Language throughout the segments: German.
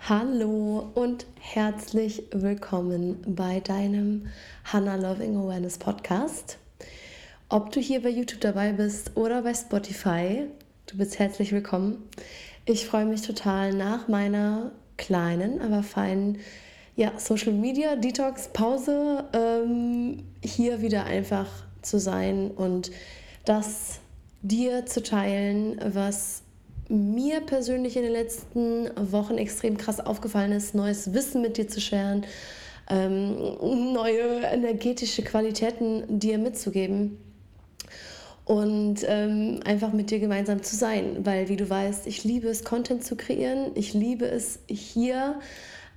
Hallo und herzlich willkommen bei deinem Hannah Loving Awareness Podcast. Ob du hier bei YouTube dabei bist oder bei Spotify, du bist herzlich willkommen. Ich freue mich total nach meiner kleinen, aber feinen ja, Social Media Detox Pause ähm, hier wieder einfach zu sein und das dir zu teilen, was mir persönlich in den letzten Wochen extrem krass aufgefallen ist, neues Wissen mit dir zu scheren, ähm, neue energetische Qualitäten dir mitzugeben und ähm, einfach mit dir gemeinsam zu sein, weil wie du weißt, ich liebe es, Content zu kreieren, ich liebe es hier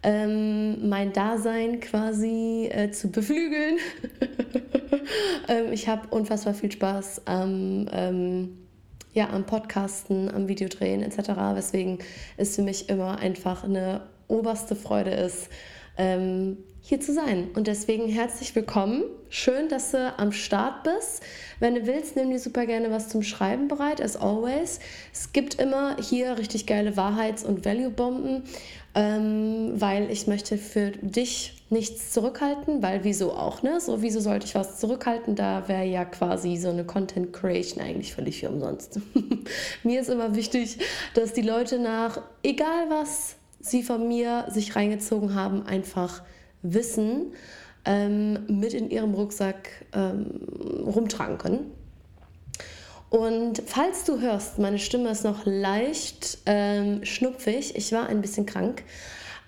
ähm, mein Dasein quasi äh, zu beflügeln. ähm, ich habe unfassbar viel Spaß am, ähm, ja, am Podcasten, am Videodrehen etc., weswegen es für mich immer einfach eine oberste Freude ist, ähm, hier zu sein. Und deswegen herzlich willkommen. Schön, dass du am Start bist. Wenn du willst, nimm dir super gerne was zum Schreiben bereit, as always. Es gibt immer hier richtig geile Wahrheits- und Value-Bomben, ähm, weil ich möchte für dich nichts zurückhalten, weil wieso auch, ne? So, wieso sollte ich was zurückhalten? Da wäre ja quasi so eine Content Creation eigentlich völlig für umsonst. Mir ist immer wichtig, dass die Leute nach, egal was sie von mir sich reingezogen haben, einfach Wissen ähm, mit in ihrem Rucksack ähm, rumtragen können. Und falls du hörst, meine Stimme ist noch leicht ähm, schnupfig, ich war ein bisschen krank,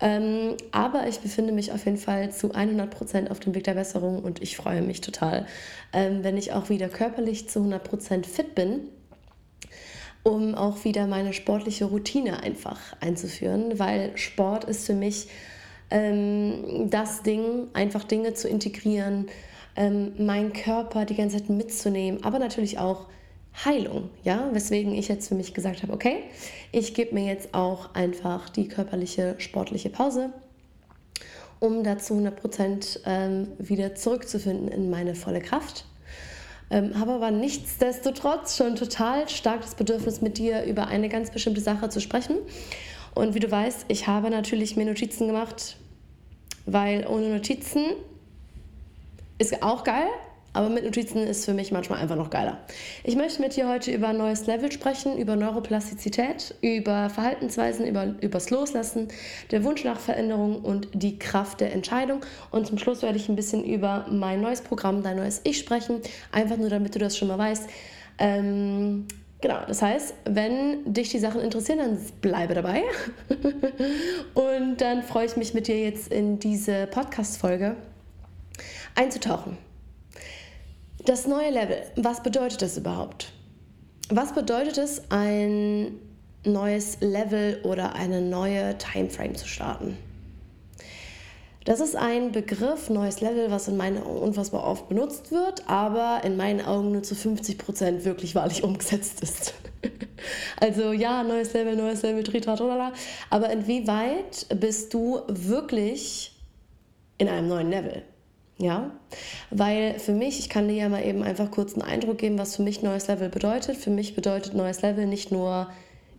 ähm, aber ich befinde mich auf jeden Fall zu 100% auf dem Weg der Besserung und ich freue mich total, ähm, wenn ich auch wieder körperlich zu 100% fit bin um auch wieder meine sportliche Routine einfach einzuführen, weil Sport ist für mich ähm, das Ding, einfach Dinge zu integrieren, ähm, meinen Körper die ganze Zeit mitzunehmen, aber natürlich auch Heilung, ja, weswegen ich jetzt für mich gesagt habe, okay, ich gebe mir jetzt auch einfach die körperliche, sportliche Pause, um dazu 100% ähm, wieder zurückzufinden in meine volle Kraft ähm, habe aber nichtsdestotrotz schon total stark das Bedürfnis, mit dir über eine ganz bestimmte Sache zu sprechen. Und wie du weißt, ich habe natürlich mir Notizen gemacht, weil ohne Notizen ist auch geil, aber mit Notizen ist für mich manchmal einfach noch geiler. Ich möchte mit dir heute über ein neues Level sprechen, über Neuroplastizität, über Verhaltensweisen, über übers Loslassen, der Wunsch nach Veränderung und die Kraft der Entscheidung. Und zum Schluss werde ich ein bisschen über mein neues Programm, dein neues Ich sprechen. Einfach nur, damit du das schon mal weißt. Ähm, Genau, das heißt, wenn dich die Sachen interessieren, dann bleibe dabei. Und dann freue ich mich mit dir jetzt in diese Podcast-Folge einzutauchen. Das neue Level, was bedeutet das überhaupt? Was bedeutet es, ein neues Level oder eine neue Timeframe zu starten? Das ist ein Begriff, neues Level, was in meinen Augen unfassbar oft benutzt wird, aber in meinen Augen nur zu 50 Prozent wirklich wahrlich umgesetzt ist. also ja, neues Level, neues Level, tritratrala. Aber inwieweit bist du wirklich in einem neuen Level? Ja, weil für mich, ich kann dir ja mal eben einfach kurz einen Eindruck geben, was für mich neues Level bedeutet. Für mich bedeutet neues Level nicht nur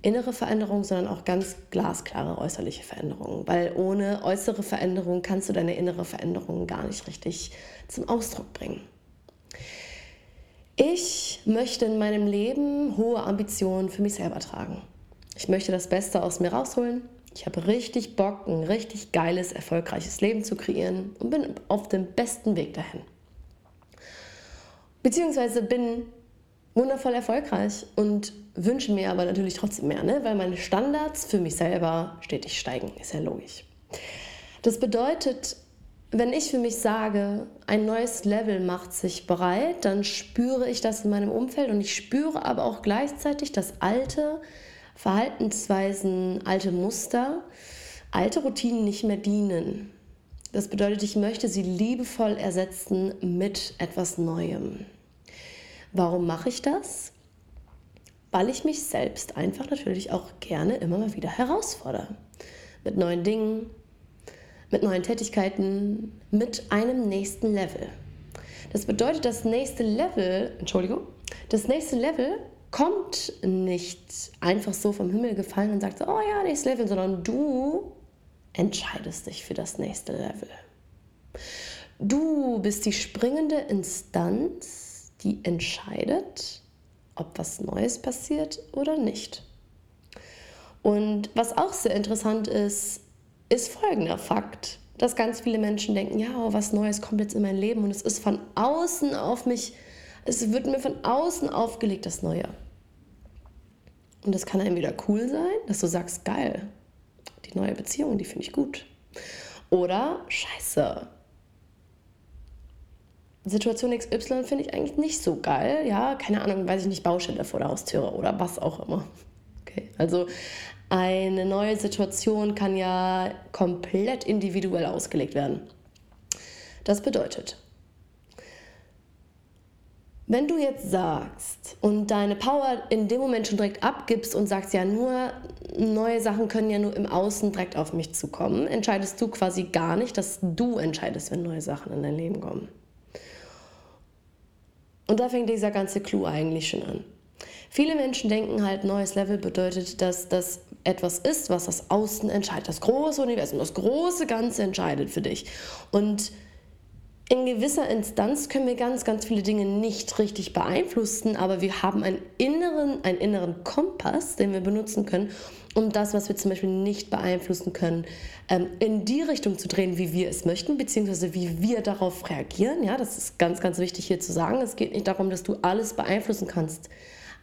innere Veränderung, sondern auch ganz glasklare äußerliche Veränderungen. Weil ohne äußere Veränderung kannst du deine innere Veränderung gar nicht richtig zum Ausdruck bringen. Ich möchte in meinem Leben hohe Ambitionen für mich selber tragen. Ich möchte das Beste aus mir rausholen. Ich habe richtig Bock, ein richtig geiles, erfolgreiches Leben zu kreieren und bin auf dem besten Weg dahin. Beziehungsweise bin wundervoll erfolgreich und wünsche mir aber natürlich trotzdem mehr, ne? weil meine Standards für mich selber stetig steigen, ist ja logisch. Das bedeutet, wenn ich für mich sage, ein neues Level macht sich bereit, dann spüre ich das in meinem Umfeld und ich spüre aber auch gleichzeitig das alte, Verhaltensweisen, alte Muster, alte Routinen nicht mehr dienen. Das bedeutet, ich möchte sie liebevoll ersetzen mit etwas Neuem. Warum mache ich das? Weil ich mich selbst einfach natürlich auch gerne immer mal wieder herausfordere. Mit neuen Dingen, mit neuen Tätigkeiten, mit einem nächsten Level. Das bedeutet, das nächste Level, Entschuldigung, das nächste Level kommt nicht einfach so vom Himmel gefallen und sagt so, oh ja, nächstes Level, sondern du entscheidest dich für das nächste Level. Du bist die springende Instanz, die entscheidet, ob was Neues passiert oder nicht. Und was auch sehr interessant ist, ist folgender Fakt, dass ganz viele Menschen denken, ja, oh, was Neues kommt jetzt in mein Leben und es ist von außen auf mich, es wird mir von außen aufgelegt, das Neue. Und das kann entweder cool sein, dass du sagst, geil, die neue Beziehung, die finde ich gut. Oder scheiße, Situation XY finde ich eigentlich nicht so geil. Ja, keine Ahnung, weiß ich nicht, Baustelle vor der Haustüre oder was auch immer. Okay, also eine neue Situation kann ja komplett individuell ausgelegt werden. Das bedeutet, wenn du jetzt sagst und deine Power in dem Moment schon direkt abgibst und sagst, ja, nur neue Sachen können ja nur im Außen direkt auf mich zukommen, entscheidest du quasi gar nicht, dass du entscheidest, wenn neue Sachen in dein Leben kommen. Und da fängt dieser ganze Clou eigentlich schon an. Viele Menschen denken halt, neues Level bedeutet, dass das etwas ist, was das Außen entscheidet. Das große Universum, das große Ganze entscheidet für dich. Und in gewisser Instanz können wir ganz, ganz viele Dinge nicht richtig beeinflussen, aber wir haben einen inneren, einen inneren Kompass, den wir benutzen können, um das, was wir zum Beispiel nicht beeinflussen können, ähm, in die Richtung zu drehen, wie wir es möchten, beziehungsweise wie wir darauf reagieren. Ja, das ist ganz, ganz wichtig hier zu sagen. Es geht nicht darum, dass du alles beeinflussen kannst,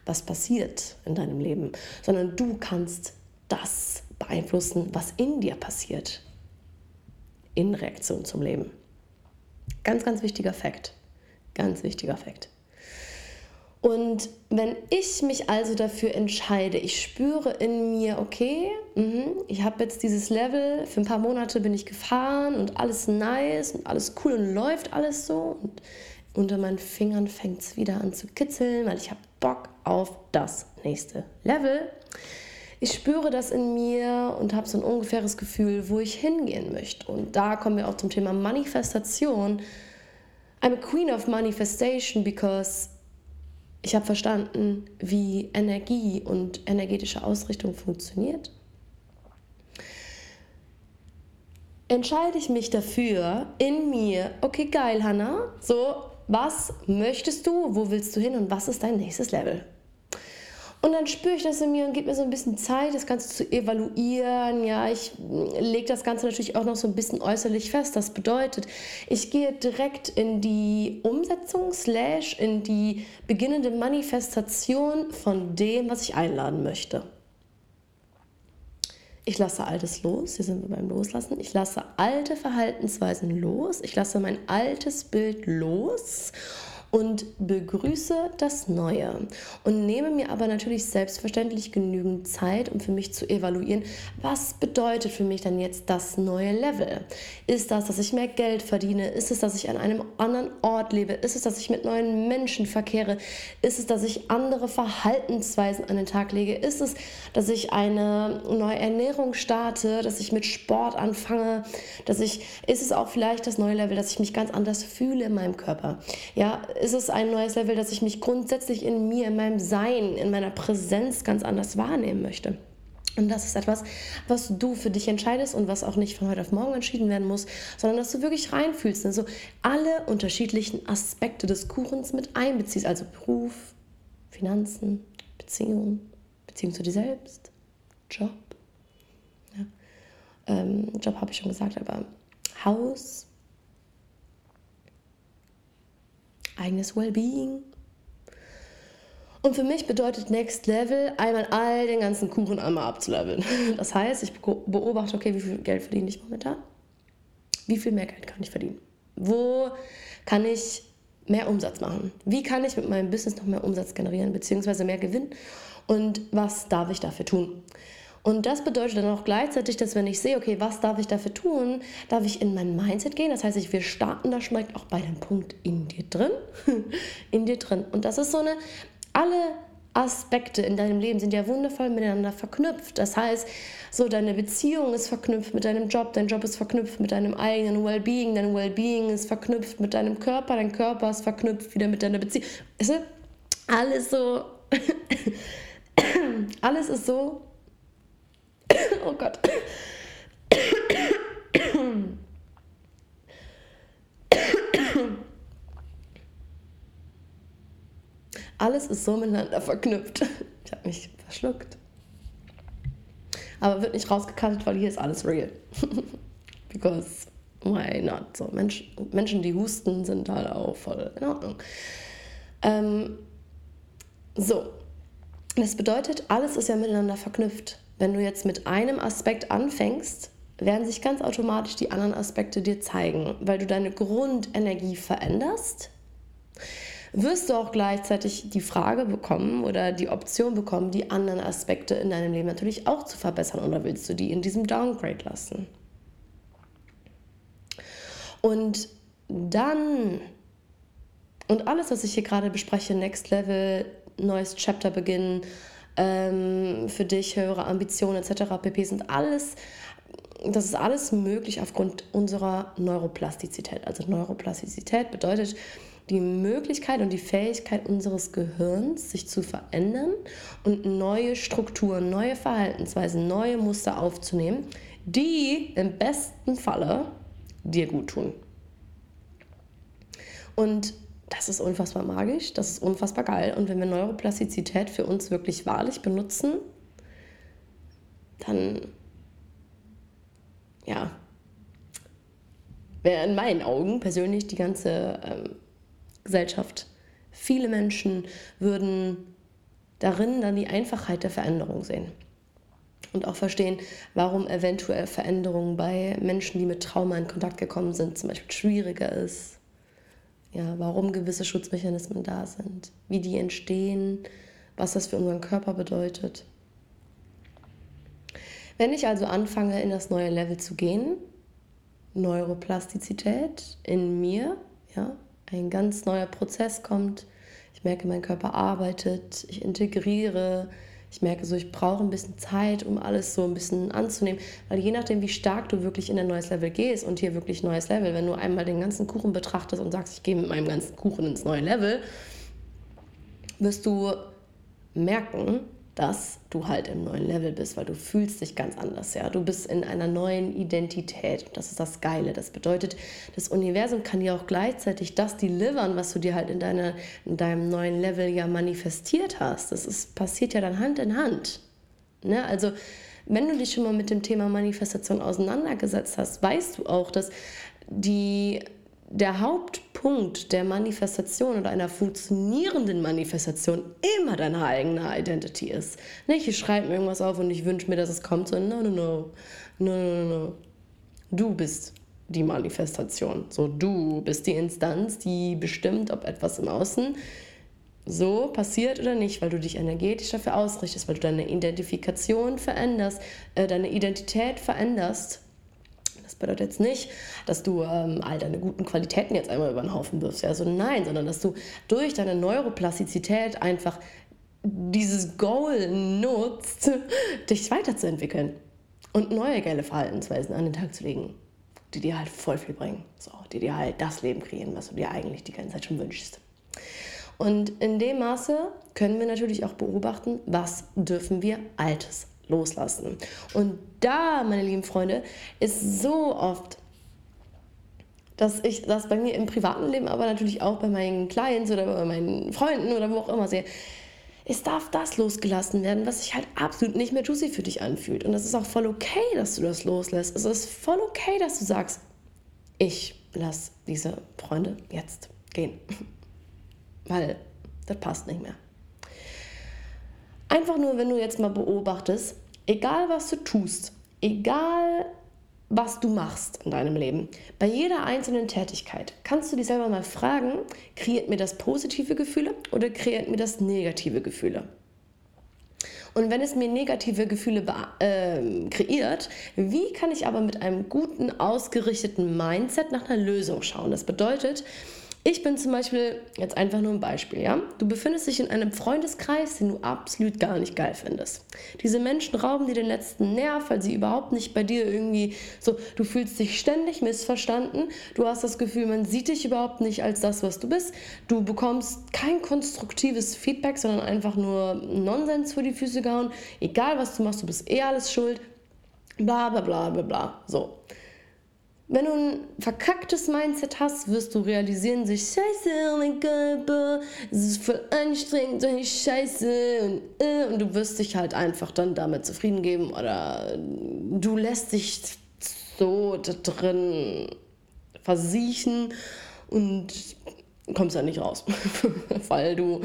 was passiert in deinem Leben, sondern du kannst das beeinflussen, was in dir passiert, in Reaktion zum Leben. Ganz, ganz wichtiger Fakt. Ganz wichtiger Fakt. Und wenn ich mich also dafür entscheide, ich spüre in mir, okay, mh, ich habe jetzt dieses Level, für ein paar Monate bin ich gefahren und alles nice und alles cool und läuft alles so. Und unter meinen Fingern fängt es wieder an zu kitzeln, weil ich habe Bock auf das nächste Level. Ich spüre das in mir und habe so ein ungefähres Gefühl, wo ich hingehen möchte. Und da kommen wir auch zum Thema Manifestation. I'm a queen of manifestation because ich habe verstanden, wie Energie und energetische Ausrichtung funktioniert. Entscheide ich mich dafür in mir, okay, geil, Hannah, so, was möchtest du, wo willst du hin und was ist dein nächstes Level? Und dann spüre ich das in mir und gebe mir so ein bisschen Zeit, das Ganze zu evaluieren. Ja, ich lege das Ganze natürlich auch noch so ein bisschen äußerlich fest. Das bedeutet, ich gehe direkt in die Umsetzung, slash in die beginnende Manifestation von dem, was ich einladen möchte. Ich lasse Altes los, hier sind wir beim Loslassen. Ich lasse alte Verhaltensweisen los. Ich lasse mein altes Bild los und begrüße das Neue und nehme mir aber natürlich selbstverständlich genügend Zeit, um für mich zu evaluieren, was bedeutet für mich dann jetzt das neue Level? Ist das, dass ich mehr Geld verdiene? Ist es, dass ich an einem anderen Ort lebe? Ist es, dass ich mit neuen Menschen verkehre? Ist es, dass ich andere Verhaltensweisen an den Tag lege? Ist es, dass ich eine neue Ernährung starte, dass ich mit Sport anfange, dass ich ist es auch vielleicht das neue Level, dass ich mich ganz anders fühle in meinem Körper? Ja, ist es ein neues Level, dass ich mich grundsätzlich in mir, in meinem Sein, in meiner Präsenz ganz anders wahrnehmen möchte. Und das ist etwas, was du für dich entscheidest und was auch nicht von heute auf morgen entschieden werden muss, sondern dass du wirklich reinfühlst, also alle unterschiedlichen Aspekte des Kuchens mit einbeziehst, also Beruf, Finanzen, Beziehung, Beziehung zu dir selbst, Job. Ja. Ähm, Job habe ich schon gesagt, aber Haus, eigenes Wellbeing. Und für mich bedeutet Next Level einmal all den ganzen Kuchen einmal abzuleveln. Das heißt, ich beobachte, okay, wie viel Geld verdiene ich momentan? Wie viel mehr Geld kann ich verdienen? Wo kann ich mehr Umsatz machen? Wie kann ich mit meinem Business noch mehr Umsatz generieren, beziehungsweise mehr Gewinn? Und was darf ich dafür tun? Und das bedeutet dann auch gleichzeitig, dass wenn ich sehe, okay, was darf ich dafür tun, darf ich in mein Mindset gehen. Das heißt, ich, wir starten da direkt auch bei dem Punkt in dir drin. in dir drin. Und das ist so eine, alle Aspekte in deinem Leben sind ja wundervoll miteinander verknüpft. Das heißt, so deine Beziehung ist verknüpft mit deinem Job, dein Job ist verknüpft mit deinem eigenen Wellbeing, dein Wellbeing ist verknüpft mit deinem Körper, dein Körper ist verknüpft wieder mit deiner Beziehung. Weißt du? Alles so, alles ist so oh Gott. Alles ist so miteinander verknüpft. Ich habe mich verschluckt. Aber wird nicht rausgekattet, weil hier ist alles real. Because why not? So, Mensch, Menschen, die husten, sind halt auch voll in Ordnung. Ähm, so, das bedeutet, alles ist ja miteinander verknüpft. Wenn du jetzt mit einem Aspekt anfängst, werden sich ganz automatisch die anderen Aspekte dir zeigen, weil du deine Grundenergie veränderst. Wirst du auch gleichzeitig die Frage bekommen oder die Option bekommen, die anderen Aspekte in deinem Leben natürlich auch zu verbessern oder willst du die in diesem Downgrade lassen? Und dann, und alles, was ich hier gerade bespreche, Next Level, neues Chapter beginnen, ähm, für dich höhere Ambitionen etc. pp. sind alles, das ist alles möglich aufgrund unserer Neuroplastizität. Also Neuroplastizität bedeutet die Möglichkeit und die Fähigkeit unseres Gehirns, sich zu verändern und neue Strukturen, neue Verhaltensweisen, neue Muster aufzunehmen, die im besten Falle dir gut tun. Und das ist unfassbar magisch, das ist unfassbar geil. Und wenn wir Neuroplastizität für uns wirklich wahrlich benutzen, dann, ja, wäre in meinen Augen persönlich die ganze ähm, Gesellschaft, viele Menschen würden darin dann die Einfachheit der Veränderung sehen. Und auch verstehen, warum eventuell Veränderungen bei Menschen, die mit Trauma in Kontakt gekommen sind, zum Beispiel schwieriger ist ja, warum gewisse Schutzmechanismen da sind, wie die entstehen, was das für unseren Körper bedeutet. Wenn ich also anfange, in das neue Level zu gehen, Neuroplastizität in mir, ja, ein ganz neuer Prozess kommt, ich merke, mein Körper arbeitet, ich integriere, ich merke so, ich brauche ein bisschen Zeit, um alles so ein bisschen anzunehmen. Weil je nachdem, wie stark du wirklich in ein neues Level gehst und hier wirklich neues Level, wenn du einmal den ganzen Kuchen betrachtest und sagst, ich gehe mit meinem ganzen Kuchen ins neue Level, wirst du merken, dass du halt im neuen Level bist, weil du fühlst dich ganz anders, ja. Du bist in einer neuen Identität und das ist das Geile. Das bedeutet, das Universum kann dir auch gleichzeitig das delivern, was du dir halt in, deiner, in deinem neuen Level ja manifestiert hast. Das ist, passiert ja dann Hand in Hand. Ne? Also, wenn du dich schon mal mit dem Thema Manifestation auseinandergesetzt hast, weißt du auch, dass die der Hauptpunkt der Manifestation oder einer funktionierenden Manifestation immer deine eigene Identity ist. Nicht, ich schreibe mir irgendwas auf und ich wünsche mir, dass es kommt, sondern no, no, no, no, no, no. Du bist die Manifestation. So, du bist die Instanz, die bestimmt, ob etwas im Außen so passiert oder nicht, weil du dich energetisch dafür ausrichtest, weil du deine Identifikation veränderst, äh, deine Identität veränderst bedeutet jetzt nicht, dass du ähm, all deine guten Qualitäten jetzt einmal über den Haufen wirfst. Also nein, sondern dass du durch deine Neuroplastizität einfach dieses Goal nutzt, dich weiterzuentwickeln und neue geile Verhaltensweisen an den Tag zu legen, die dir halt voll viel bringen. So, die dir halt das Leben kreieren, was du dir eigentlich die ganze Zeit schon wünschst. Und in dem Maße können wir natürlich auch beobachten, was dürfen wir Altes loslassen. Und da, meine lieben Freunde, ist so oft, dass ich das bei mir im privaten Leben, aber natürlich auch bei meinen Clients oder bei meinen Freunden oder wo auch immer sehe. Es darf das losgelassen werden, was sich halt absolut nicht mehr juicy für dich anfühlt. Und es ist auch voll okay, dass du das loslässt. Es ist voll okay, dass du sagst, ich lasse diese Freunde jetzt gehen. Weil das passt nicht mehr. Einfach nur, wenn du jetzt mal beobachtest, egal was du tust, egal was du machst in deinem Leben, bei jeder einzelnen Tätigkeit, kannst du dich selber mal fragen, kreiert mir das positive Gefühle oder kreiert mir das negative Gefühle? Und wenn es mir negative Gefühle äh, kreiert, wie kann ich aber mit einem guten, ausgerichteten Mindset nach einer Lösung schauen? Das bedeutet, ich bin zum Beispiel, jetzt einfach nur ein Beispiel, ja? Du befindest dich in einem Freundeskreis, den du absolut gar nicht geil findest. Diese Menschen rauben dir den letzten Nerv, weil sie überhaupt nicht bei dir irgendwie so, du fühlst dich ständig missverstanden, du hast das Gefühl, man sieht dich überhaupt nicht als das, was du bist, du bekommst kein konstruktives Feedback, sondern einfach nur Nonsens vor die Füße gehauen, egal was du machst, du bist eh alles schuld, bla bla bla bla bla. So. Wenn du ein verkacktes Mindset hast, wirst du realisieren, sich scheiße, oh mein Gott, es ist voll anstrengend, so scheiße und, äh, und du wirst dich halt einfach dann damit zufrieden geben oder du lässt dich so da drin versiechen und kommst da nicht raus, weil du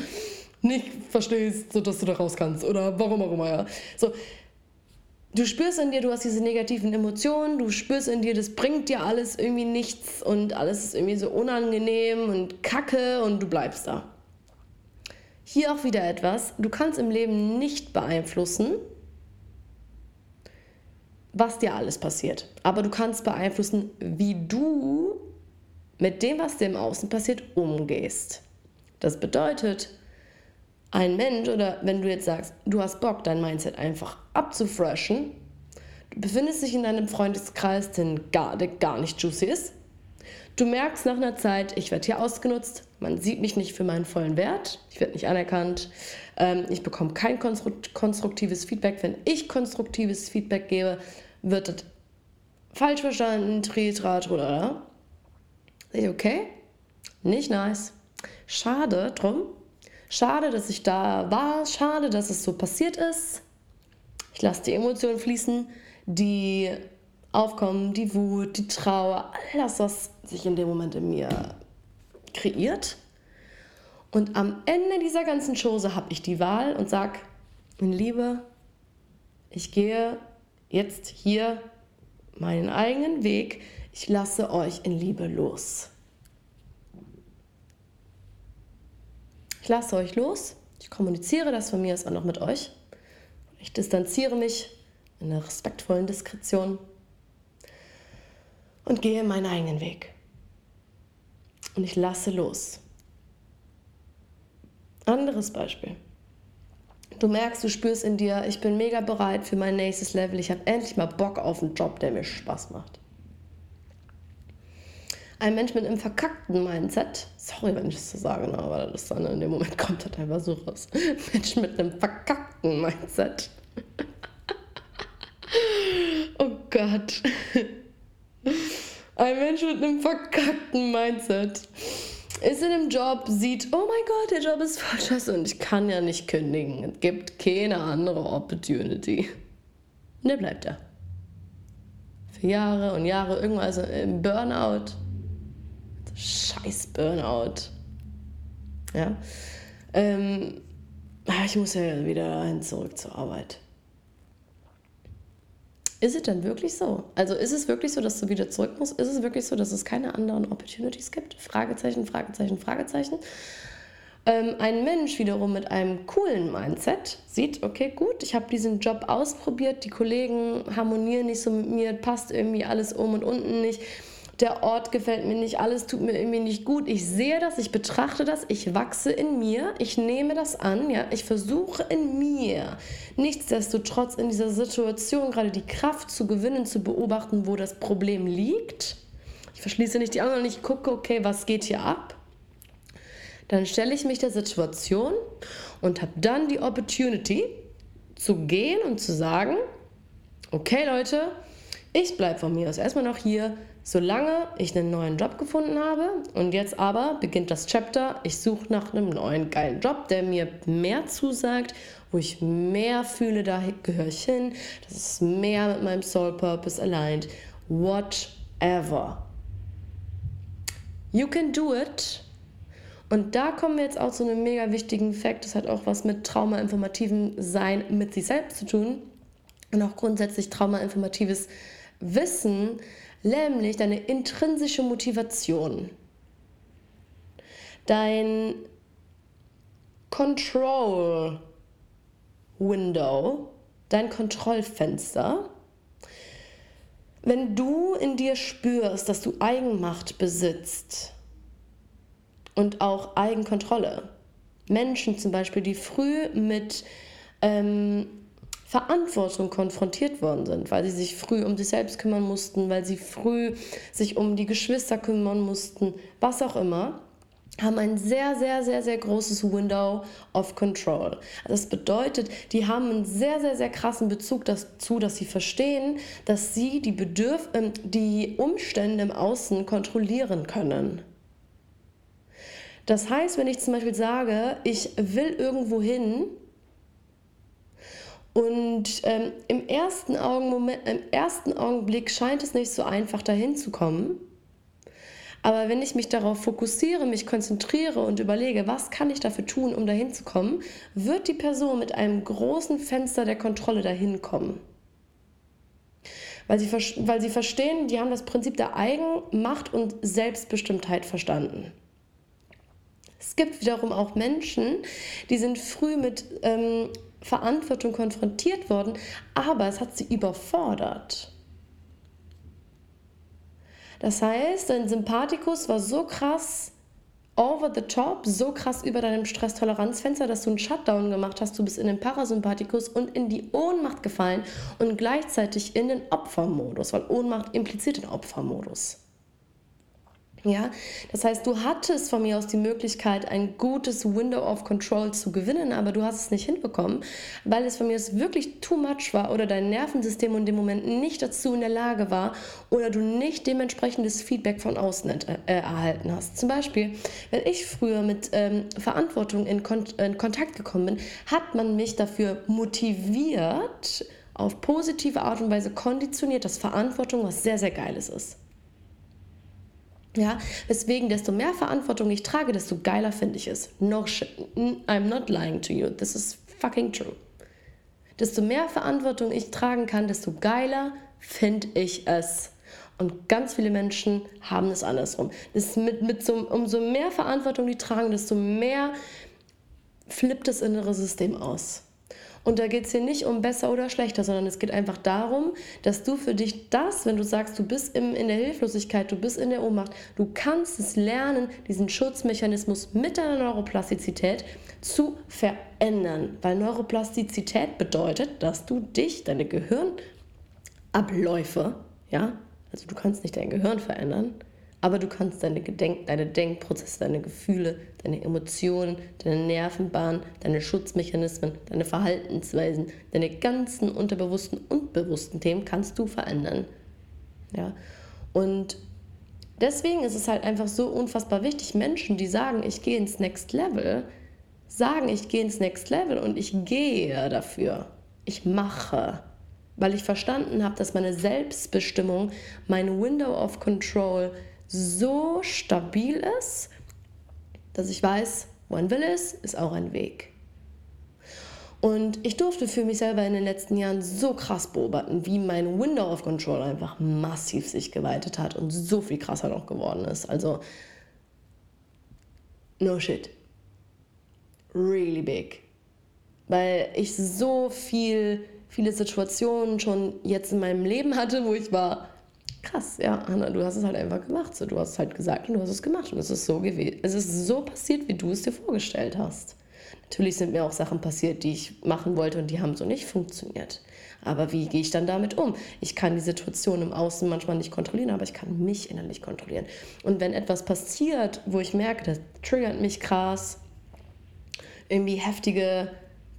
nicht verstehst, sodass du da raus kannst oder warum auch immer, ja. So, du spürst in dir, du hast diese negativen Emotionen, du spürst in dir, das bringt dir alles irgendwie nichts und alles ist irgendwie so unangenehm und kacke und du bleibst da. Hier auch wieder etwas, du kannst im Leben nicht beeinflussen, was dir alles passiert. Aber du kannst beeinflussen, wie du mit dem, was dir im Außen passiert, umgehst. Das bedeutet, ein Mensch oder wenn du jetzt sagst, du hast Bock, dein Mindset einfach abzufreshen, du befindest dich in einem Freundeskreis, den gar, der gar nicht juicy ist. Du merkst nach einer Zeit, ich werde hier ausgenutzt, man sieht mich nicht für meinen vollen Wert, ich werde nicht anerkannt, ähm, ich bekomme kein konstruktives Feedback. Wenn ich konstruktives Feedback gebe, wird das falsch verstanden, tritrat oder okay, nicht nice. Schade drum, Schade, dass ich da war. Schade, dass es so passiert ist. Ich lasse die Emotionen fließen, die aufkommen, die Wut, die Trauer, all das, was sich in dem Moment in mir kreiert. Und am Ende dieser ganzen Chose habe ich die Wahl und sage, in Liebe, ich gehe jetzt hier meinen eigenen Weg. Ich lasse euch in Liebe los. Ich lasse euch los. Ich kommuniziere das von mir aus auch noch mit euch. Ich distanziere mich in einer respektvollen Diskretion und gehe meinen eigenen Weg. Und ich lasse los. Anderes Beispiel. Du merkst, du spürst in dir, ich bin mega bereit für mein nächstes Level. Ich habe endlich mal Bock auf einen Job, der mir Spaß macht. Ein Mensch mit einem verkackten Mindset, sorry, wenn ich das so sage, ne, aber das dann in dem Moment kommt das einfach so raus. Mensch mit einem verkackten Mindset. oh Gott. Ein Mensch mit einem verkackten Mindset ist in einem Job, sieht, oh mein Gott, der Job ist voll scheiße und ich kann ja nicht kündigen. Es gibt keine andere Opportunity. Und der bleibt da. Für Jahre und Jahre irgendwas im Burnout scheiß Burnout. Ja. Ähm, ah, ich muss ja wieder hin zurück zur Arbeit. Ist es denn wirklich so? Also ist es wirklich so, dass du wieder zurück musst? Ist es wirklich so, dass es keine anderen Opportunities gibt? Fragezeichen, Fragezeichen, Fragezeichen. Ähm, ein Mensch wiederum mit einem coolen Mindset sieht, okay, gut, ich habe diesen Job ausprobiert, die Kollegen harmonieren nicht so mit mir, passt irgendwie alles um und unten nicht der Ort gefällt mir nicht, alles tut mir irgendwie nicht gut. Ich sehe das, ich betrachte das, ich wachse in mir, ich nehme das an, ja, ich versuche in mir nichtsdestotrotz in dieser Situation gerade die Kraft zu gewinnen, zu beobachten, wo das Problem liegt. Ich verschließe nicht die Augen und ich gucke, okay, was geht hier ab? Dann stelle ich mich der Situation und habe dann die Opportunity zu gehen und zu sagen, okay Leute, ich bleibe von mir aus erstmal noch hier, solange ich einen neuen Job gefunden habe. Und jetzt aber beginnt das Chapter. Ich suche nach einem neuen geilen Job, der mir mehr zusagt, wo ich mehr fühle, da gehöre ich hin. Das ist mehr mit meinem Soul Purpose aligned. Whatever. You can do it. Und da kommen wir jetzt auch zu einem mega wichtigen Fakt. Das hat auch was mit traumainformativen Sein mit sich selbst zu tun. Und auch grundsätzlich traumainformatives Wissen nämlich deine intrinsische Motivation, dein Control Window, dein Kontrollfenster. Wenn du in dir spürst, dass du Eigenmacht besitzt und auch Eigenkontrolle, Menschen zum Beispiel, die früh mit ähm, Verantwortung konfrontiert worden sind, weil sie sich früh um sich selbst kümmern mussten, weil sie früh sich um die Geschwister kümmern mussten, was auch immer. haben ein sehr, sehr, sehr, sehr großes Window of Control. Das bedeutet, die haben einen sehr, sehr, sehr krassen Bezug dazu, dass sie verstehen, dass sie die, Bedürf äh, die Umstände im Außen kontrollieren können. Das heißt, wenn ich zum Beispiel sage, ich will irgendwo hin und ähm, im, ersten Augenmoment, im ersten Augenblick scheint es nicht so einfach, dahin zu kommen, aber wenn ich mich darauf fokussiere, mich konzentriere und überlege, was kann ich dafür tun, um dahin zu kommen, wird die Person mit einem großen Fenster der Kontrolle dahin kommen. Weil sie, weil sie verstehen, die haben das Prinzip der Eigenmacht und Selbstbestimmtheit verstanden. Es gibt wiederum auch Menschen, die sind früh mit ähm, Verantwortung konfrontiert worden, aber es hat sie überfordert. Das heißt, dein Sympathikus war so krass over the top, so krass über deinem Stresstoleranzfenster, dass du einen Shutdown gemacht hast. Du bist in den Parasympathikus und in die Ohnmacht gefallen und gleichzeitig in den Opfermodus, weil Ohnmacht impliziert den Opfermodus. Ja, das heißt, du hattest von mir aus die Möglichkeit, ein gutes Window of Control zu gewinnen, aber du hast es nicht hinbekommen, weil es von mir aus wirklich too much war oder dein Nervensystem in dem Moment nicht dazu in der Lage war oder du nicht dementsprechendes Feedback von außen äh, erhalten hast. Zum Beispiel, wenn ich früher mit ähm, Verantwortung in, Kon in Kontakt gekommen bin, hat man mich dafür motiviert, auf positive Art und Weise konditioniert, dass Verantwortung was sehr, sehr Geiles ist. Ja, weswegen desto mehr Verantwortung ich trage, desto geiler finde ich es. No shit. I'm not lying to you. This is fucking true. Desto mehr Verantwortung ich tragen kann, desto geiler finde ich es. Und ganz viele Menschen haben es andersrum. Das mit, mit so, umso mehr Verantwortung die tragen, desto mehr flippt das innere System aus. Und da geht es hier nicht um besser oder schlechter, sondern es geht einfach darum, dass du für dich das, wenn du sagst, du bist im, in der Hilflosigkeit, du bist in der Ohnmacht, du kannst es lernen, diesen Schutzmechanismus mit deiner Neuroplastizität zu verändern. Weil Neuroplastizität bedeutet, dass du dich, deine Gehirnabläufe, ja, also du kannst nicht dein Gehirn verändern, aber du kannst deine, Gedenk deine Denkprozesse, deine Gefühle, deine Emotionen, deine Nervenbahnen, deine Schutzmechanismen, deine Verhaltensweisen, deine ganzen unterbewussten und bewussten Themen kannst du verändern. Ja? Und deswegen ist es halt einfach so unfassbar wichtig, Menschen, die sagen, ich gehe ins Next Level, sagen, ich gehe ins Next Level und ich gehe dafür. Ich mache weil ich verstanden habe, dass meine Selbstbestimmung, mein Window of Control so stabil ist, dass ich weiß, wo ein Wille ist, ist auch ein Weg. Und ich durfte für mich selber in den letzten Jahren so krass beobachten, wie mein Window of Control einfach massiv sich geweitet hat und so viel krasser noch geworden ist. Also, no shit. Really big. Weil ich so viel, viele Situationen schon jetzt in meinem Leben hatte, wo ich war, krass, ja, Hanna, du hast es halt einfach gemacht. So, du hast es halt gesagt und du hast es gemacht. Und es ist so gewesen. Es ist so passiert, wie du es dir vorgestellt hast. Natürlich sind mir auch Sachen passiert, die ich machen wollte und die haben so nicht funktioniert. Aber wie gehe ich dann damit um? Ich kann die Situation im Außen manchmal nicht kontrollieren, aber ich kann mich innerlich kontrollieren. Und wenn etwas passiert, wo ich merke, das triggert mich krass, irgendwie heftige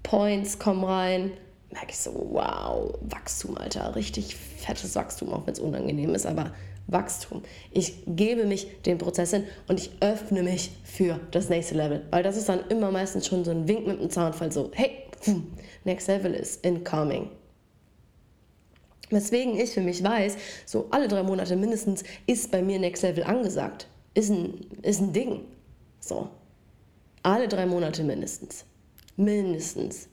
Points kommen rein, merke ich so, wow, Wachstum, Alter, richtig fettes Wachstum, auch wenn es unangenehm ist, aber Wachstum. Ich gebe mich dem Prozess hin und ich öffne mich für das nächste Level, weil das ist dann immer meistens schon so ein Wink mit dem Zaunfall, so, hey, next level is incoming. Weswegen ich für mich weiß, so alle drei Monate mindestens ist bei mir Next Level angesagt. Ist ein, ist ein Ding. So. Alle drei Monate mindestens. Mindestens.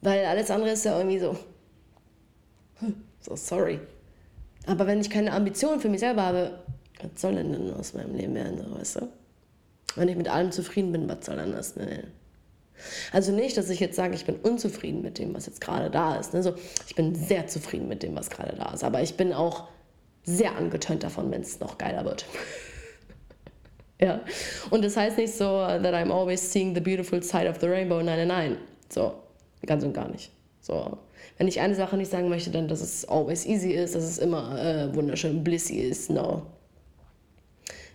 Weil alles andere ist ja irgendwie so, so sorry. Aber wenn ich keine Ambition für mich selber habe, was soll denn denn aus meinem Leben werden, so, weißt du? Wenn ich mit allem zufrieden bin, was soll dann das werden? Also nicht, dass ich jetzt sage, ich bin unzufrieden mit dem, was jetzt gerade da ist. Also ich bin sehr zufrieden mit dem, was gerade da ist. Aber ich bin auch sehr angetönt davon, wenn es noch geiler wird. ja. Und das heißt nicht so, that I'm always seeing the beautiful side of the rainbow. Nein, nein, nein. So, Ganz und gar nicht. So. Wenn ich eine Sache nicht sagen möchte, dann, dass es always easy ist, dass es immer äh, wunderschön blissy ist. No.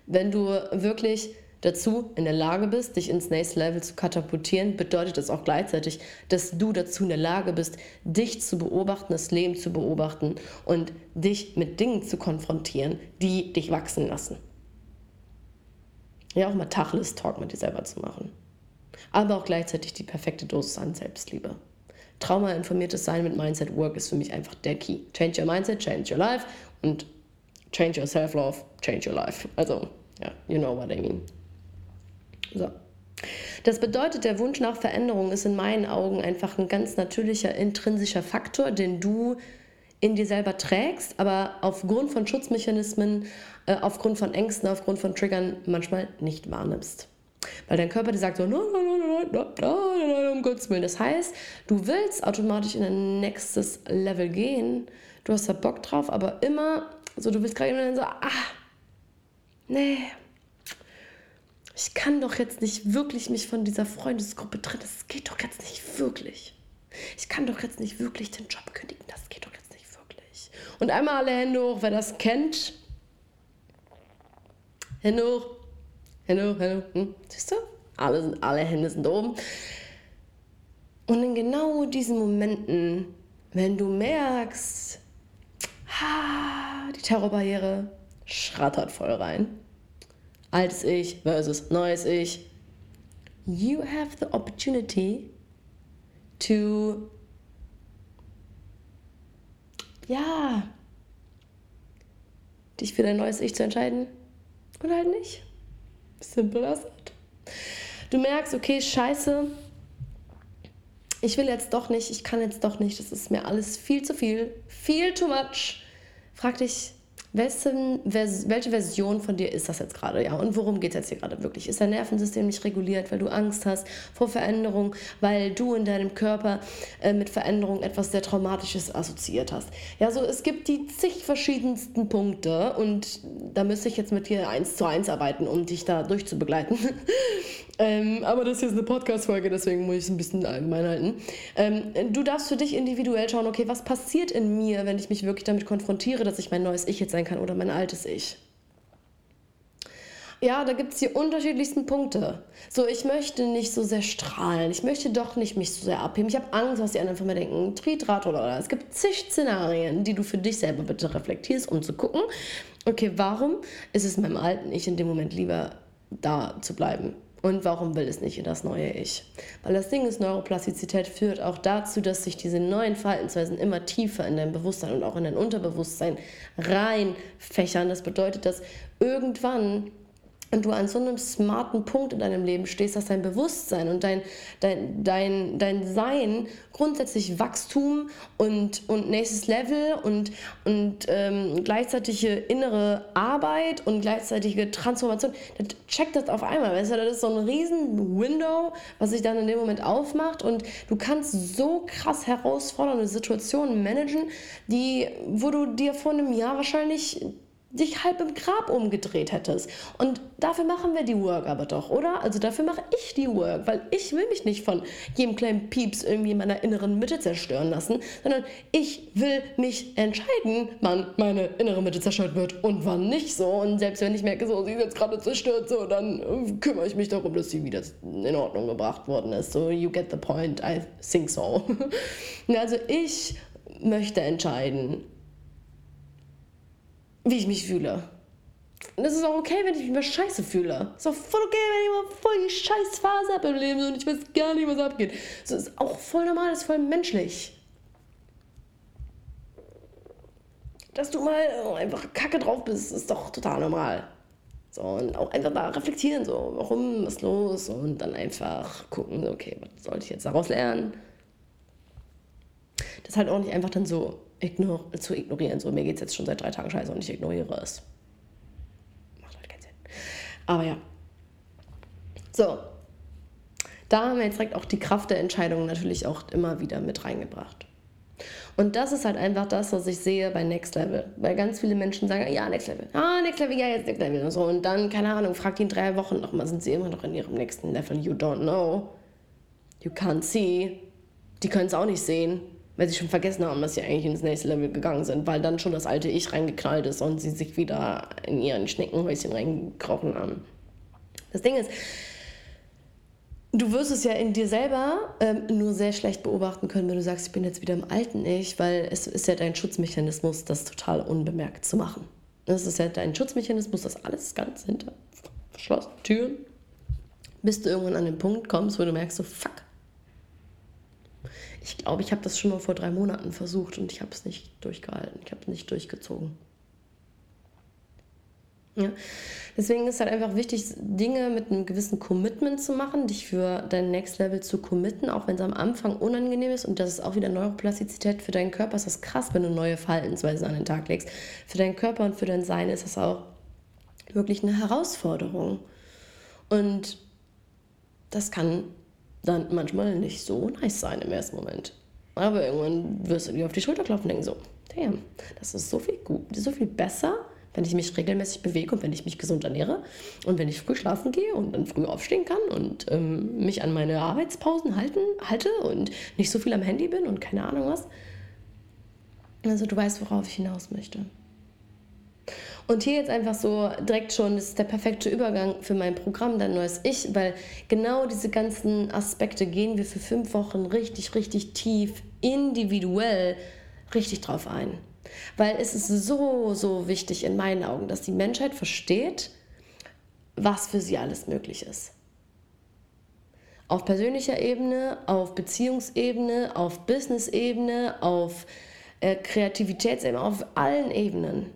Wenn du wirklich dazu in der Lage bist, dich ins nächste Level zu katapultieren, bedeutet das auch gleichzeitig, dass du dazu in der Lage bist, dich zu beobachten, das Leben zu beobachten und dich mit Dingen zu konfrontieren, die dich wachsen lassen. Ja, auch mal Tacheles-Talk mit dir selber zu machen. Aber auch gleichzeitig die perfekte Dosis an Selbstliebe. Trauma-informiertes Sein mit Mindset Work ist für mich einfach der Key. Change your mindset, change your life und change your self-love, change your life. Also, ja, you know what I mean. So. Das bedeutet, der Wunsch nach Veränderung ist in meinen Augen einfach ein ganz natürlicher, intrinsischer Faktor, den du in dir selber trägst, aber aufgrund von Schutzmechanismen, äh, aufgrund von Ängsten, aufgrund von Triggern manchmal nicht wahrnimmst. Weil dein Körper dir sagt so, no, no, no, no, no, um Gottes Willen. Das heißt, du willst automatisch in ein nächstes Level gehen, du hast da Bock drauf, aber immer so, du willst gerade immer so, ah, nee, ich kann doch jetzt nicht wirklich mich von dieser Freundesgruppe trennen. Das geht doch jetzt nicht wirklich. Ich kann doch jetzt nicht wirklich den Job kündigen. Das geht doch jetzt nicht wirklich. Und einmal alle Hände hoch, wer das kennt. Hände hoch. Hände hoch. Hm, siehst du? Alle, alle Hände sind oben. Und in genau diesen Momenten, wenn du merkst, ha, die Terrorbarriere schrattert voll rein altes Ich versus neues Ich. You have the opportunity to, ja, dich für dein neues Ich zu entscheiden oder halt nicht. Simple as that. Du merkst, okay, scheiße, ich will jetzt doch nicht, ich kann jetzt doch nicht, das ist mir alles viel zu viel, viel too much. Frag dich, wessen, welche Version von dir ist das jetzt gerade? Ja, und worum geht es jetzt hier gerade wirklich? Ist dein Nervensystem nicht reguliert, weil du Angst hast vor Veränderung, weil du in deinem Körper äh, mit Veränderung etwas sehr Traumatisches assoziiert hast? Ja, so es gibt die zig verschiedensten Punkte und da müsste ich jetzt mit dir eins zu eins arbeiten, um dich da durchzubegleiten. ähm, aber das hier ist eine Podcast-Folge, deswegen muss ich es ein bisschen allgemein halten. Ähm, du darfst für dich individuell schauen, okay, was passiert in mir, wenn ich mich wirklich damit konfrontiere, dass ich mein neues Ich jetzt ein sein kann oder mein altes Ich. Ja, da gibt es die unterschiedlichsten Punkte. So, ich möchte nicht so sehr strahlen. Ich möchte doch nicht mich so sehr abheben. Ich habe Angst, was die anderen von mir denken. Tritrat oder, oder. Es gibt zig Szenarien, die du für dich selber bitte reflektierst, um zu gucken, okay, warum ist es meinem alten Ich in dem Moment lieber da zu bleiben? Und warum will es nicht in das neue Ich? Weil das Ding ist, Neuroplastizität führt auch dazu, dass sich diese neuen Verhaltensweisen immer tiefer in dein Bewusstsein und auch in dein Unterbewusstsein reinfächern. Das bedeutet, dass irgendwann und du an so einem smarten Punkt in deinem Leben stehst, dass dein Bewusstsein und dein, dein, dein, dein Sein grundsätzlich Wachstum und, und nächstes Level und, und ähm, gleichzeitige innere Arbeit und gleichzeitige Transformation, dann checkt das auf einmal. Weißt du, das ist so ein riesen Window, was sich dann in dem Moment aufmacht und du kannst so krass herausfordernde Situationen managen, die, wo du dir vor einem Jahr wahrscheinlich dich halb im Grab umgedreht hättest. Und dafür machen wir die Work aber doch, oder? Also dafür mache ich die Work, weil ich will mich nicht von jedem kleinen Pieps irgendwie in meiner inneren Mitte zerstören lassen, sondern ich will mich entscheiden, wann meine innere Mitte zerstört wird und wann nicht so. Und selbst wenn ich merke, so, sie ist jetzt gerade zerstört, so, dann äh, kümmere ich mich darum, dass sie wieder in Ordnung gebracht worden ist. So, you get the point, I think so. also ich möchte entscheiden, wie ich mich fühle. Und es ist auch okay, wenn ich mich mal scheiße fühle. Es ist auch voll okay, wenn ich mal voll die Scheißphase habe im Leben und ich weiß gar nicht, was abgeht. Es ist auch voll normal, ist voll menschlich. Dass du mal einfach kacke drauf bist, ist doch total normal. So, und auch einfach da reflektieren, so, warum, was los? Und dann einfach gucken, okay, was sollte ich jetzt daraus lernen? Das ist halt auch nicht einfach dann so ignor zu ignorieren. So, mir geht es jetzt schon seit drei Tagen scheiße und ich ignoriere es. Macht halt keinen Sinn. Aber ja. So. Da haben wir jetzt direkt auch die Kraft der Entscheidung natürlich auch immer wieder mit reingebracht. Und das ist halt einfach das, was ich sehe bei Next Level. Weil ganz viele Menschen sagen, ja, Next Level, ah, Next Level, ja, jetzt Next Level und so. Und dann, keine Ahnung, fragt in drei Wochen nochmal, sind sie immer noch in ihrem nächsten Level? You don't know. You can't see. Die können es auch nicht sehen. Weil sie schon vergessen haben, dass sie eigentlich ins nächste Level gegangen sind, weil dann schon das alte Ich reingeknallt ist und sie sich wieder in ihren Schneckenhäuschen reingekrochen haben. Das Ding ist, du wirst es ja in dir selber ähm, nur sehr schlecht beobachten können, wenn du sagst, ich bin jetzt wieder im alten Ich, weil es ist ja dein Schutzmechanismus, das total unbemerkt zu machen. Das ist ja dein Schutzmechanismus, das alles ganz hinter verschlossenen Türen, bis du irgendwann an den Punkt kommst, wo du merkst, so fuck. Ich glaube, ich habe das schon mal vor drei Monaten versucht und ich habe es nicht durchgehalten. Ich habe es nicht durchgezogen. Ja. Deswegen ist halt einfach wichtig, Dinge mit einem gewissen Commitment zu machen, dich für dein Next Level zu committen, auch wenn es am Anfang unangenehm ist. Und das ist auch wieder Neuroplastizität für deinen Körper. Ist das krass, wenn du neue Verhaltensweisen an den Tag legst. Für deinen Körper und für dein Sein ist das auch wirklich eine Herausforderung. Und das kann dann manchmal nicht so nice sein im ersten Moment. Aber irgendwann wirst du dir auf die Schulter klopfen und denken so, damn, das ist so viel gut, so viel besser wenn ich mich regelmäßig bewege und wenn ich mich gesund ernähre und wenn ich früh schlafen gehe und dann früh aufstehen kann und ähm, mich an meine Arbeitspausen halten, halte und nicht so viel am Handy bin und keine Ahnung was. Also du weißt, worauf ich hinaus möchte. Und hier jetzt einfach so direkt schon, das ist der perfekte Übergang für mein Programm, dein neues Ich, weil genau diese ganzen Aspekte gehen wir für fünf Wochen richtig, richtig tief, individuell richtig drauf ein. Weil es ist so, so wichtig in meinen Augen, dass die Menschheit versteht, was für sie alles möglich ist. Auf persönlicher Ebene, auf Beziehungsebene, auf Business-Ebene, auf äh, Kreativitätsebene, auf allen Ebenen.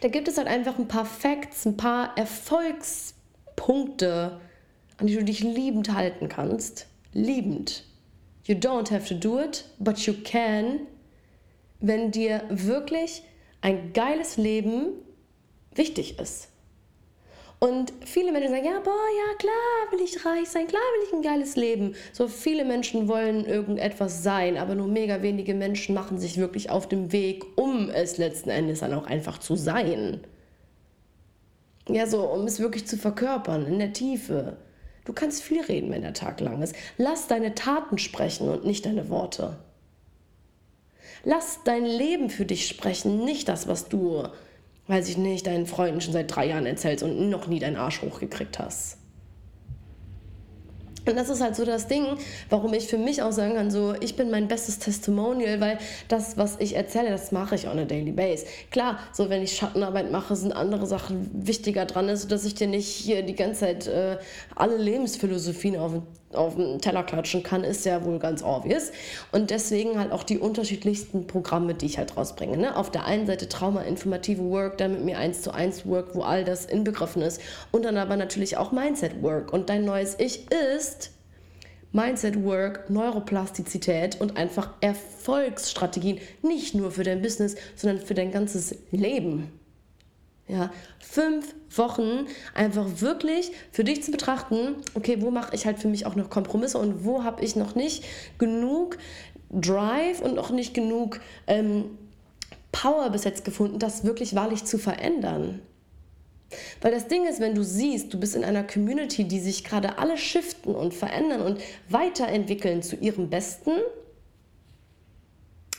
Da gibt es halt einfach ein paar Facts, ein paar Erfolgspunkte, an die du dich liebend halten kannst. Liebend. You don't have to do it, but you can wenn dir wirklich ein geiles Leben wichtig ist. Und viele Menschen sagen, ja, boah, ja, klar will ich reich sein, klar will ich ein geiles Leben. So viele Menschen wollen irgendetwas sein, aber nur mega wenige Menschen machen sich wirklich auf dem Weg, um es letzten Endes dann auch einfach zu sein. Ja, so, um es wirklich zu verkörpern, in der Tiefe. Du kannst viel reden, wenn der Tag lang ist. Lass deine Taten sprechen und nicht deine Worte. Lass dein Leben für dich sprechen, nicht das, was du, weiß ich nicht, deinen Freunden schon seit drei Jahren erzählst und noch nie deinen Arsch hochgekriegt hast. Und das ist halt so das Ding, warum ich für mich auch sagen kann, so, ich bin mein bestes Testimonial, weil das, was ich erzähle, das mache ich on a daily base. Klar, so wenn ich Schattenarbeit mache, sind andere Sachen wichtiger dran, also dass ich dir nicht hier die ganze Zeit äh, alle Lebensphilosophien auf den auf den Teller klatschen kann, ist ja wohl ganz obvious. Und deswegen halt auch die unterschiedlichsten Programme, die ich halt rausbringe. Ne? Auf der einen Seite Trauma-informative Work, dann mit mir 1 zu 1 Work, wo all das inbegriffen ist. Und dann aber natürlich auch Mindset Work. Und dein neues Ich ist Mindset Work, Neuroplastizität und einfach Erfolgsstrategien. Nicht nur für dein Business, sondern für dein ganzes Leben. Ja, fünf Wochen einfach wirklich für dich zu betrachten, okay, wo mache ich halt für mich auch noch Kompromisse und wo habe ich noch nicht genug Drive und noch nicht genug ähm, Power bis jetzt gefunden, das wirklich wahrlich zu verändern. Weil das Ding ist, wenn du siehst, du bist in einer Community, die sich gerade alle shiften und verändern und weiterentwickeln zu ihrem Besten,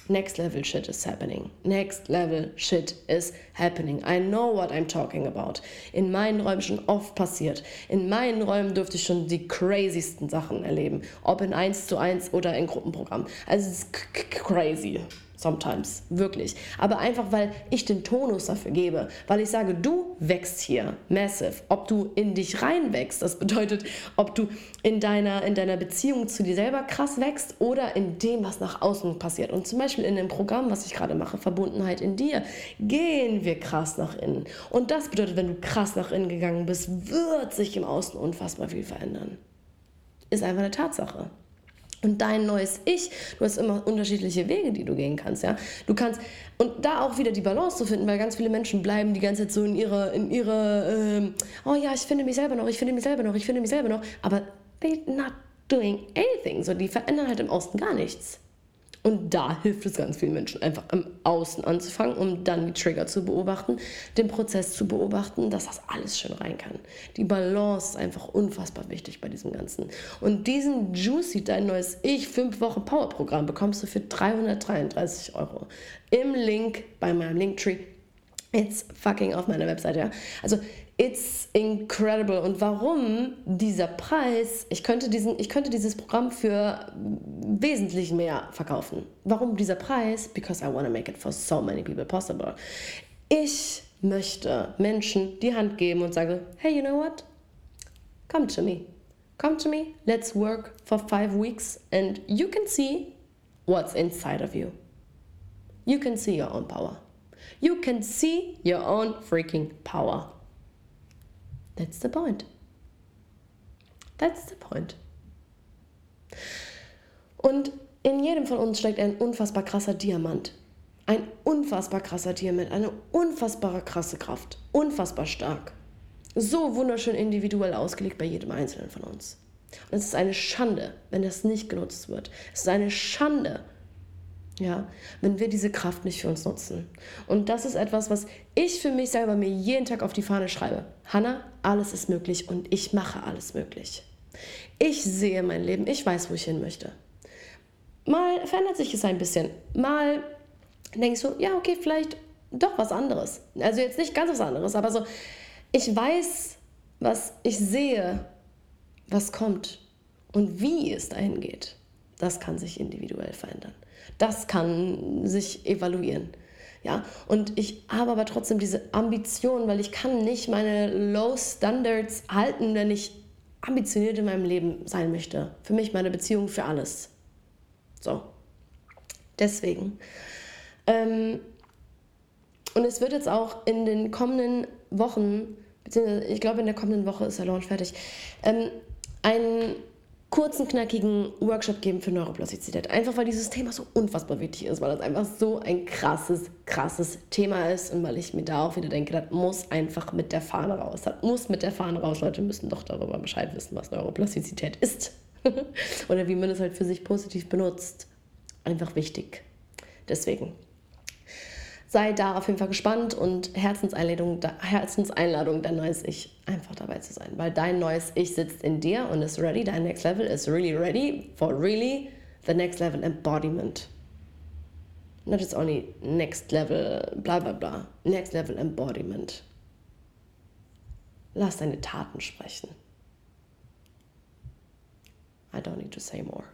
Next level shit is happening. Next level shit is happening. I know what I'm talking about. In meinen Räumen schon oft passiert. In meinen Räumen durfte ich schon die crazysten Sachen erleben. Ob in 1 zu 1 oder in Gruppenprogramm. Also es ist crazy. Sometimes, wirklich. Aber einfach, weil ich den Tonus dafür gebe. Weil ich sage, du wächst hier massive. Ob du in dich reinwächst, das bedeutet, ob du in deiner, in deiner Beziehung zu dir selber krass wächst oder in dem, was nach außen passiert. Und zum Beispiel in dem Programm, was ich gerade mache, Verbundenheit in dir, gehen wir krass nach innen. Und das bedeutet, wenn du krass nach innen gegangen bist, wird sich im Außen unfassbar viel verändern. Ist einfach eine Tatsache und dein neues Ich. Du hast immer unterschiedliche Wege, die du gehen kannst, ja. Du kannst und da auch wieder die Balance zu finden, weil ganz viele Menschen bleiben die ganze Zeit so in ihre in ihre ähm, oh ja, ich finde mich selber noch, ich finde mich selber noch, ich finde mich selber noch, aber they not doing anything, so die verändern halt im Außen gar nichts. Und da hilft es ganz vielen Menschen, einfach im Außen anzufangen, um dann die Trigger zu beobachten, den Prozess zu beobachten, dass das alles schön rein kann. Die Balance ist einfach unfassbar wichtig bei diesem Ganzen. Und diesen Juicy, dein neues Ich, 5 Wochen Power-Programm, bekommst du für 333 Euro. Im Link bei meinem Linktree. It's fucking auf meiner Webseite, ja. Also It's incredible. Und warum dieser Preis? Ich könnte, diesen, ich könnte dieses Programm für wesentlich mehr verkaufen. Warum dieser Preis? Because I want to make it for so many people possible. Ich möchte Menschen die Hand geben und sage, hey, you know what? Come to me. Come to me. Let's work for five weeks and you can see what's inside of you. You can see your own power. You can see your own freaking power. That's the point. That's the point. Und in jedem von uns steckt ein unfassbar krasser Diamant. Ein unfassbar krasser Diamant, eine unfassbare krasse Kraft. Unfassbar stark. So wunderschön individuell ausgelegt bei jedem Einzelnen von uns. Und es ist eine Schande, wenn das nicht genutzt wird. Es ist eine Schande, ja, wenn wir diese Kraft nicht für uns nutzen. Und das ist etwas, was ich für mich selber mir jeden Tag auf die Fahne schreibe. Hanna, alles ist möglich und ich mache alles möglich. Ich sehe mein Leben, ich weiß, wo ich hin möchte. Mal verändert sich es ein bisschen. Mal denkst du, ja, okay, vielleicht doch was anderes. Also jetzt nicht ganz was anderes, aber so, ich weiß, was ich sehe, was kommt und wie es dahin geht. Das kann sich individuell verändern. Das kann sich evaluieren. Ja, und ich habe aber trotzdem diese Ambition, weil ich kann nicht meine Low Standards halten, wenn ich ambitioniert in meinem Leben sein möchte. Für mich meine Beziehung für alles. So. Deswegen. Ähm, und es wird jetzt auch in den kommenden Wochen, beziehungsweise ich glaube in der kommenden Woche ist der Launch fertig, ähm, ein kurzen, knackigen Workshop geben für Neuroplastizität. Einfach weil dieses Thema so unfassbar wichtig ist, weil das einfach so ein krasses, krasses Thema ist und weil ich mir da auch wieder denke, das muss einfach mit der Fahne raus. Das muss mit der Fahne raus. Leute müssen doch darüber Bescheid wissen, was Neuroplastizität ist. Oder wie man es halt für sich positiv benutzt. Einfach wichtig. Deswegen sei da auf jeden Fall gespannt und Herzenseinladung, Herzenseinladung, dein neues Ich einfach dabei zu sein. Weil dein neues Ich sitzt in dir und ist ready. Dein Next Level is really ready for really the next level embodiment. Not just only next level, bla bla bla. Next level embodiment. Lass deine Taten sprechen. I don't need to say more.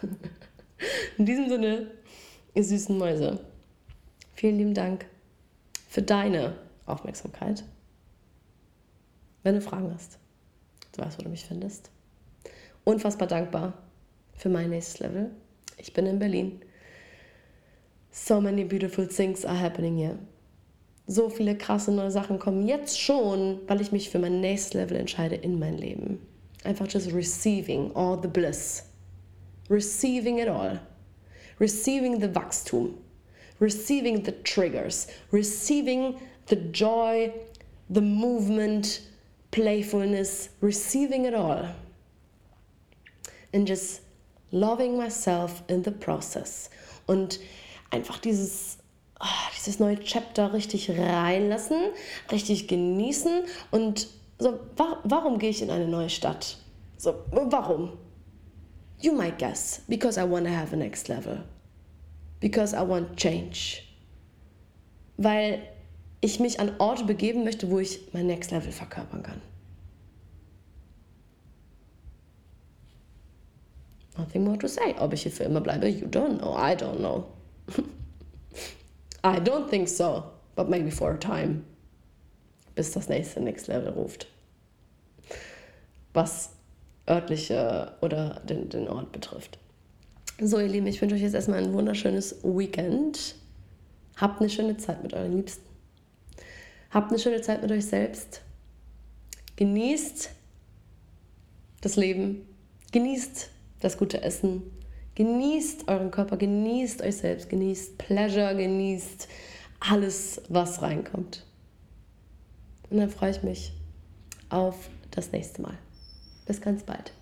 in diesem Sinne, ihr süßen Mäuse. Vielen lieben Dank für deine Aufmerksamkeit. Wenn du Fragen hast, du weißt, wo du mich findest. Unfassbar dankbar für mein nächstes Level. Ich bin in Berlin. So many beautiful things are happening here. So viele krasse neue Sachen kommen jetzt schon, weil ich mich für mein nächstes Level entscheide in mein Leben. Einfach just receiving all the bliss. Receiving it all. Receiving the Wachstum receiving the triggers, receiving the joy, the movement, playfulness, receiving it all. And just loving myself in the process. Und einfach dieses, oh, dieses neue Chapter richtig reinlassen, richtig genießen. Und so, wa warum gehe ich in eine neue Stadt? So, warum? You might guess, because I want to have a next level because I want change. Weil ich mich an Orte begeben möchte, wo ich mein Next Level verkörpern kann. Nothing more to say. Ob ich hier für immer bleibe, you don't know. I don't know. I don't think so. But maybe for a time. Bis das nächste Next Level ruft. Was örtliche oder den, den Ort betrifft. So, ihr Lieben, ich wünsche euch jetzt erstmal ein wunderschönes Weekend. Habt eine schöne Zeit mit euren Liebsten. Habt eine schöne Zeit mit euch selbst. Genießt das Leben. Genießt das gute Essen. Genießt euren Körper. Genießt euch selbst. Genießt Pleasure. Genießt alles, was reinkommt. Und dann freue ich mich auf das nächste Mal. Bis ganz bald.